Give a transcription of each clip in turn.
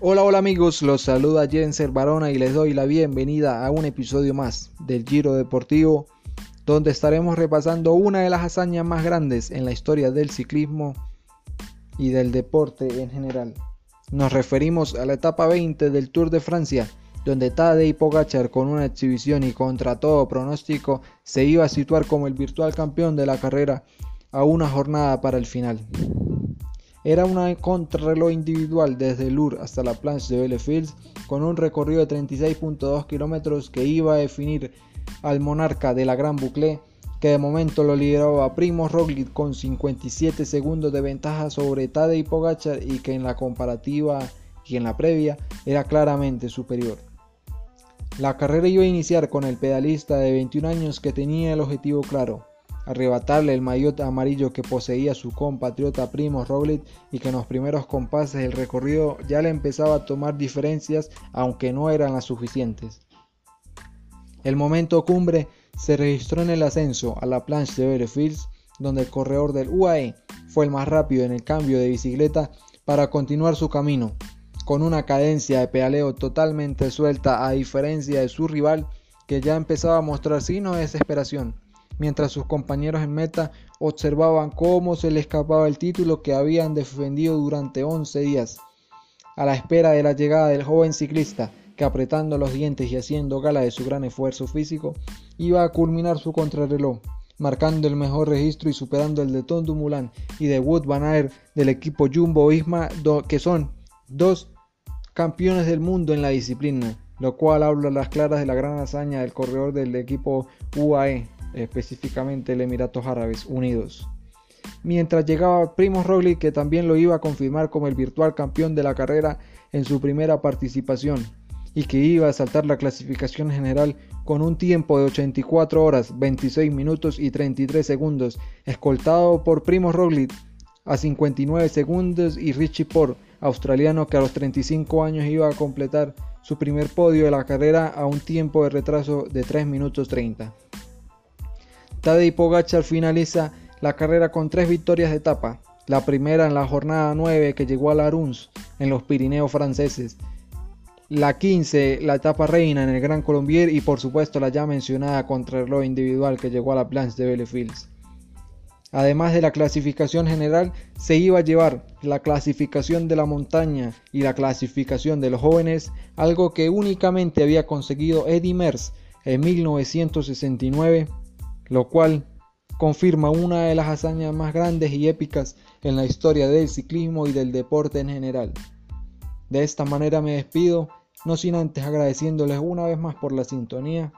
Hola, hola amigos, los saluda Jenser Barona y les doy la bienvenida a un episodio más del Giro Deportivo, donde estaremos repasando una de las hazañas más grandes en la historia del ciclismo y del deporte en general. Nos referimos a la etapa 20 del Tour de Francia, donde Tadej Pogacar con una exhibición y contra todo pronóstico se iba a situar como el virtual campeón de la carrera a una jornada para el final. Era una contrarreloj individual desde Lourdes hasta la planche de Bellefields con un recorrido de 36.2 kilómetros que iba a definir al monarca de la Gran Boucle que de momento lo lideraba Primo Roglic con 57 segundos de ventaja sobre Tadej Pogacar y que en la comparativa y en la previa era claramente superior. La carrera iba a iniciar con el pedalista de 21 años que tenía el objetivo claro, arrebatarle el maillot amarillo que poseía su compatriota Primo Roglic y que en los primeros compases del recorrido ya le empezaba a tomar diferencias aunque no eran las suficientes. El momento cumbre se registró en el ascenso a la planche de Bellefields donde el corredor del UAE fue el más rápido en el cambio de bicicleta para continuar su camino, con una cadencia de pedaleo totalmente suelta a diferencia de su rival que ya empezaba a mostrar signos de desesperación mientras sus compañeros en meta observaban cómo se le escapaba el título que habían defendido durante 11 días. A la espera de la llegada del joven ciclista, que apretando los dientes y haciendo gala de su gran esfuerzo físico, iba a culminar su contrarreloj, marcando el mejor registro y superando el de Tom Dumoulin y de Wood Van Aert del equipo Jumbo Visma, que son dos campeones del mundo en la disciplina, lo cual habla a las claras de la gran hazaña del corredor del equipo UAE específicamente el Emiratos Árabes Unidos. Mientras llegaba Primo Roglic que también lo iba a confirmar como el virtual campeón de la carrera en su primera participación y que iba a saltar la clasificación general con un tiempo de 84 horas, 26 minutos y 33 segundos, escoltado por Primo Roglic a 59 segundos y Richie Port, australiano que a los 35 años iba a completar su primer podio de la carrera a un tiempo de retraso de 3 minutos 30. Tadej Pogacar finaliza la carrera con tres victorias de etapa. La primera en la jornada 9 que llegó a la Runs en los Pirineos franceses. La 15, la etapa reina en el Gran Colombier y por supuesto la ya mencionada contrarreloj individual que llegó a la planche de Bellefields. Además de la clasificación general, se iba a llevar la clasificación de la montaña y la clasificación de los jóvenes, algo que únicamente había conseguido Eddie Merckx en 1969 lo cual confirma una de las hazañas más grandes y épicas en la historia del ciclismo y del deporte en general. De esta manera me despido, no sin antes agradeciéndoles una vez más por la sintonía,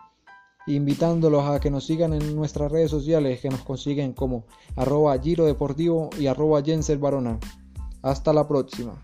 invitándolos a que nos sigan en nuestras redes sociales que nos consiguen como arroba Giro Deportivo y arroba Jensel Barona. Hasta la próxima.